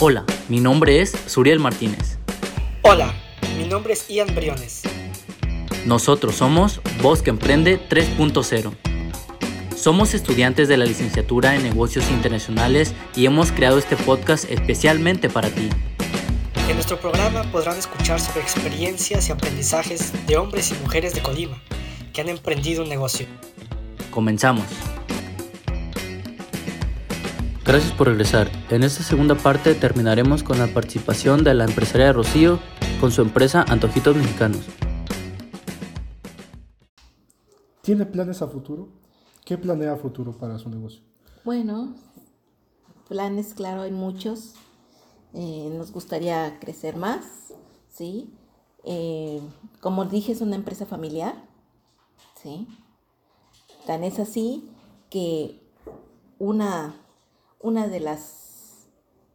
Hola, mi nombre es Suriel Martínez. Hola, mi nombre es Ian Briones. Nosotros somos Voz que Emprende 3.0. Somos estudiantes de la licenciatura en negocios internacionales y hemos creado este podcast especialmente para ti. En nuestro programa podrán escuchar sobre experiencias y aprendizajes de hombres y mujeres de Colima que han emprendido un negocio. Comenzamos. Gracias por regresar. En esta segunda parte terminaremos con la participación de la empresaria Rocío con su empresa Antojitos Mexicanos. ¿Tiene planes a futuro? ¿Qué planea a futuro para su negocio? Bueno, planes, claro, hay muchos. Eh, nos gustaría crecer más, ¿sí? Eh, como dije, es una empresa familiar, ¿sí? Tan es así que una, una de las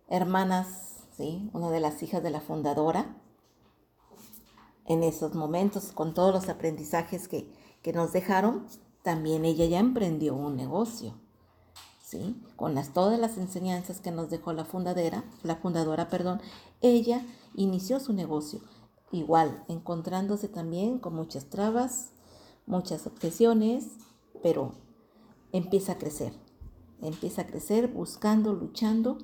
hermanas, ¿sí? Una de las hijas de la fundadora, en esos momentos, con todos los aprendizajes que, que nos dejaron, también ella ya emprendió un negocio. Con las, todas las enseñanzas que nos dejó la fundadera, la fundadora, perdón, ella inició su negocio. Igual, encontrándose también con muchas trabas, muchas objeciones, pero empieza a crecer. Empieza a crecer buscando, luchando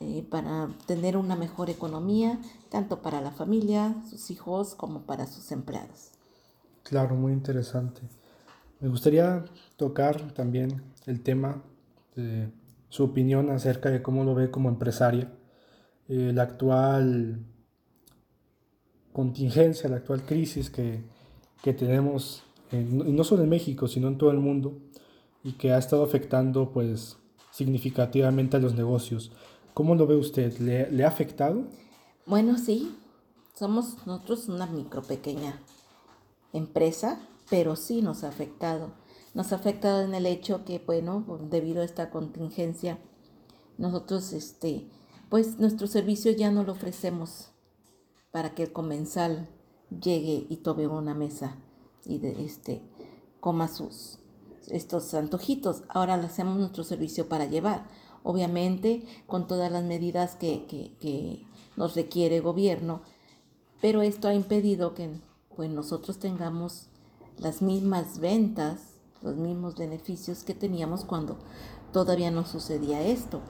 eh, para tener una mejor economía, tanto para la familia, sus hijos, como para sus empleados. Claro, muy interesante. Me gustaría tocar también el tema este, su opinión acerca de cómo lo ve como empresaria, la actual contingencia, la actual crisis que, que tenemos, no solo en México, sino en todo el mundo, y que ha estado afectando pues significativamente a los negocios. ¿Cómo lo ve usted? ¿Le, ha afectado? Bueno, sí, somos nosotros una micro pequeña empresa, pero sí nos ha afectado nos ha afectado en el hecho que, bueno, debido a esta contingencia, nosotros, este, pues nuestro servicio ya no lo ofrecemos para que el comensal llegue y tome una mesa y este, coma sus estos antojitos. Ahora le hacemos nuestro servicio para llevar, obviamente con todas las medidas que, que, nos requiere el gobierno, pero esto ha impedido que pues, nosotros tengamos las mismas ventas los mismos beneficios que teníamos cuando todavía no sucedía esto.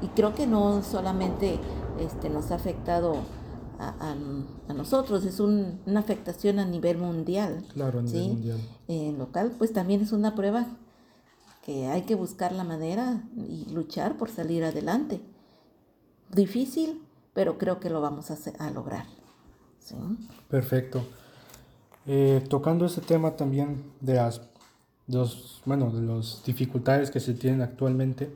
Y creo que no solamente este, nos ha afectado a, nosotros, es una afectación a nivel mundial. Claro, a nivel mundial. En local, pues también es una prueba que hay que buscar la manera y luchar por salir adelante. Difícil, pero creo que lo vamos a, lograr. Perfecto. Eh, tocando ese tema también de las los, bueno, de las dificultades que se tienen actualmente,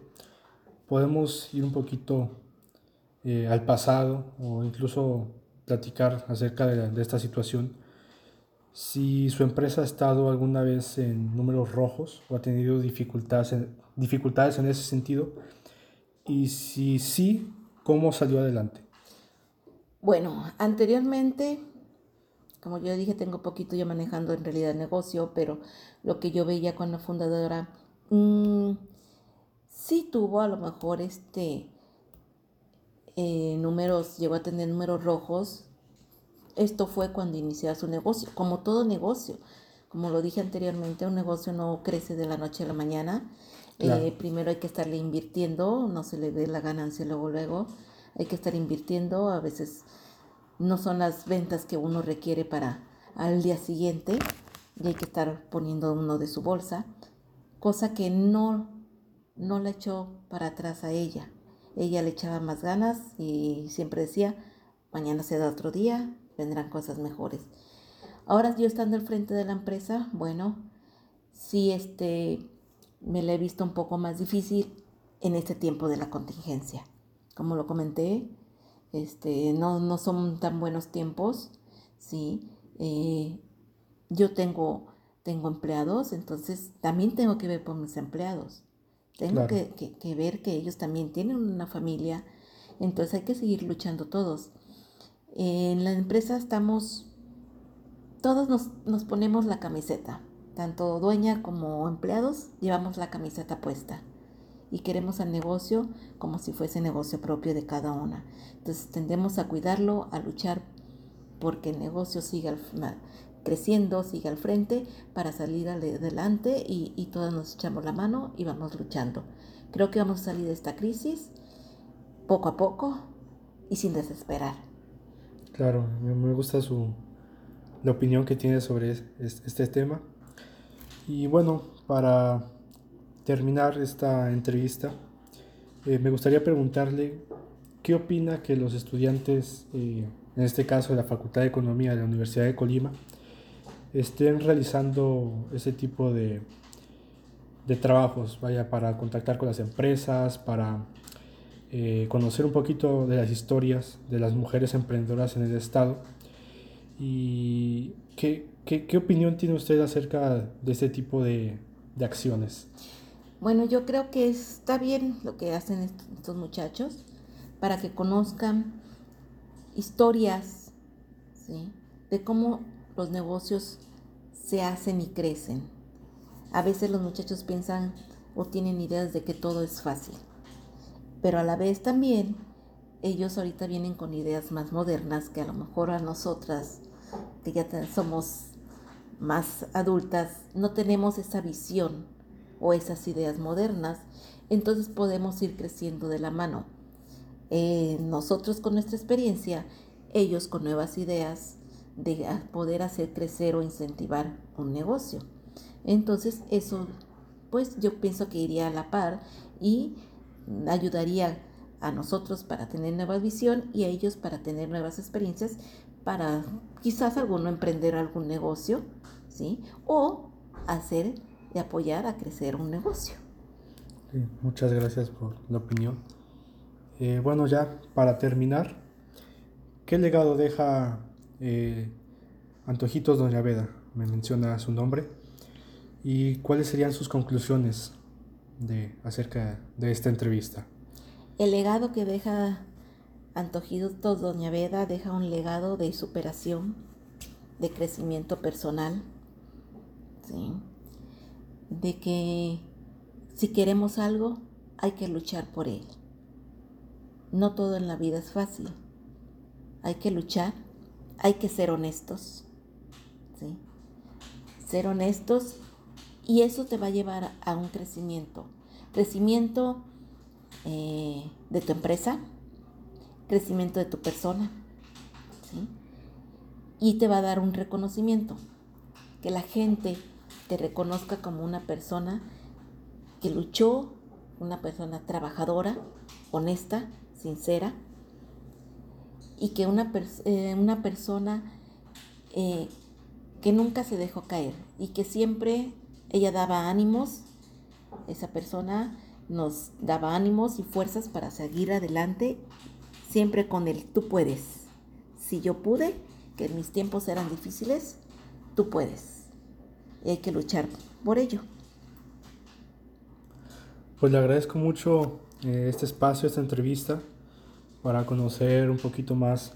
podemos ir un poquito eh, al pasado o incluso platicar acerca de, esta situación. Si su empresa ha estado alguna vez en números rojos o ha tenido dificultades en, dificultades en ese sentido y si sí, ¿cómo salió adelante? Bueno, anteriormente como yo dije, tengo poquito yo manejando en realidad el negocio, pero lo que yo veía con la fundadora, mm, sí tuvo a lo mejor este eh, números, llegó a tener números rojos. Esto fue cuando inició su negocio, como todo negocio. Como lo dije anteriormente, un negocio no crece de la noche a la mañana. Eh, primero hay que estarle invirtiendo, no se le dé la ganancia luego, luego. Hay que estar invirtiendo, a veces no son las ventas que uno requiere para al día siguiente y hay que estar poniendo uno de su bolsa, cosa que no, no la echó para atrás a ella. Ella le echaba más ganas y siempre decía, mañana será otro día, vendrán cosas mejores. Ahora yo estando al frente de la empresa, bueno, sí este, me la he visto un poco más difícil en este tiempo de la contingencia. Como lo comenté, este, no, no son tan buenos tiempos, ¿sí? Eh, yo tengo, tengo empleados, entonces también tengo que ver por mis empleados. Tengo que, ver que ellos también tienen una familia, entonces hay que seguir luchando todos. En la empresa estamos, todos nos, nos ponemos la camiseta, tanto dueña como empleados llevamos la camiseta puesta. y queremos al negocio como si fuese negocio propio de cada una. Entonces tendemos a cuidarlo, a luchar porque el negocio siga creciendo, siga al frente para salir adelante y, y todas nos echamos la mano y vamos luchando. Creo que vamos a salir de esta crisis poco a poco y sin desesperar. Claro, me gusta su, la opinión que tiene sobre este tema. Y bueno, para terminar esta entrevista, eh, me gustaría preguntarle qué opina que los estudiantes, eh, en este caso de la Facultad de Economía de la Universidad de Colima, estén realizando ese tipo de, de trabajos, vaya, para contactar con las empresas, para eh, conocer un poquito de las historias de las mujeres emprendedoras en el Estado. ¿Y qué, qué, qué opinión tiene usted acerca de este tipo de, de acciones? Bueno, yo creo que está bien lo que hacen estos muchachos para que conozcan historias de cómo los negocios se hacen y crecen. A veces los muchachos piensan o tienen ideas de que todo es fácil, pero a la vez también ellos ahorita vienen con ideas más modernas que a lo mejor a nosotras, que ya somos más adultas, no tenemos esa visión o esas ideas modernas, entonces podemos ir creciendo de la mano. Eh, nosotros con nuestra experiencia, ellos con nuevas ideas de poder hacer crecer o incentivar un negocio. Entonces eso, pues yo pienso que iría a la par y ayudaría a nosotros para tener nueva visión y a ellos para tener nuevas experiencias para quizás alguno emprender algún negocio, ¿sí? O hacer y apoyar a crecer un negocio. muchas gracias por la opinión. Eh, bueno, ya para terminar, ¿qué legado deja eh, Antojitos Doña Veda? Me menciona su nombre. ¿Y cuáles serían sus conclusiones de, acerca de esta entrevista? El legado que deja Antojitos Doña Veda deja un legado de superación, de crecimiento personal, de que si queremos algo hay que luchar por él. No todo en la vida es fácil. Hay que luchar, hay que ser honestos. ¿sí? Ser honestos y eso te va a llevar a un crecimiento. Crecimiento eh, de tu empresa, crecimiento de tu persona. ¿sí? Y te va a dar un reconocimiento. Que la gente te reconozca como una persona que luchó, una persona trabajadora, honesta, sincera, y que una, eh, una persona eh, que nunca se dejó caer y que siempre ella daba ánimos, esa persona nos daba ánimos y fuerzas para seguir adelante, siempre con el tú puedes. Si yo pude, que mis tiempos eran difíciles, tú puedes y hay que luchar por ello. Pues le agradezco mucho eh, este espacio, esta entrevista, para conocer un poquito más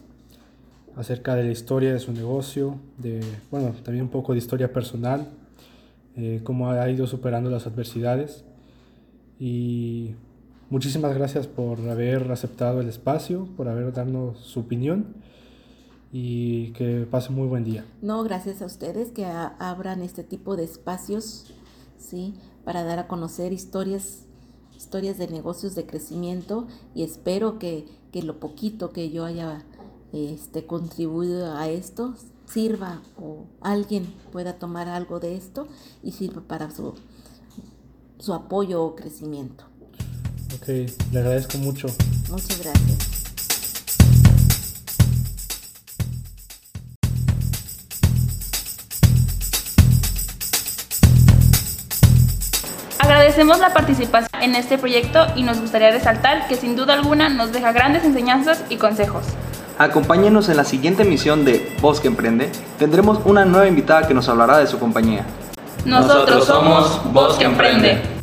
acerca de la historia de su negocio, de, bueno, también un poco de historia personal, eh, cómo ha ido superando las adversidades. Y muchísimas gracias por haber aceptado el espacio, por haber dado su opinión y que pase muy buen día. No, gracias a ustedes que abran este tipo de espacios, ¿sí? Para dar a conocer historias, historias de negocios de crecimiento y espero que, que lo poquito que yo haya este, contribuido a esto sirva o alguien pueda tomar algo de esto y sirva para su, su apoyo o crecimiento. Ok, le agradezco mucho. Muchas gracias. Agradecemos la participación en este proyecto y nos gustaría resaltar que sin duda alguna nos deja grandes enseñanzas y consejos. Acompáñenos en la siguiente emisión de Voz que Emprende. Tendremos una nueva invitada que nos hablará de su compañía. Nosotros somos Voz que Emprende.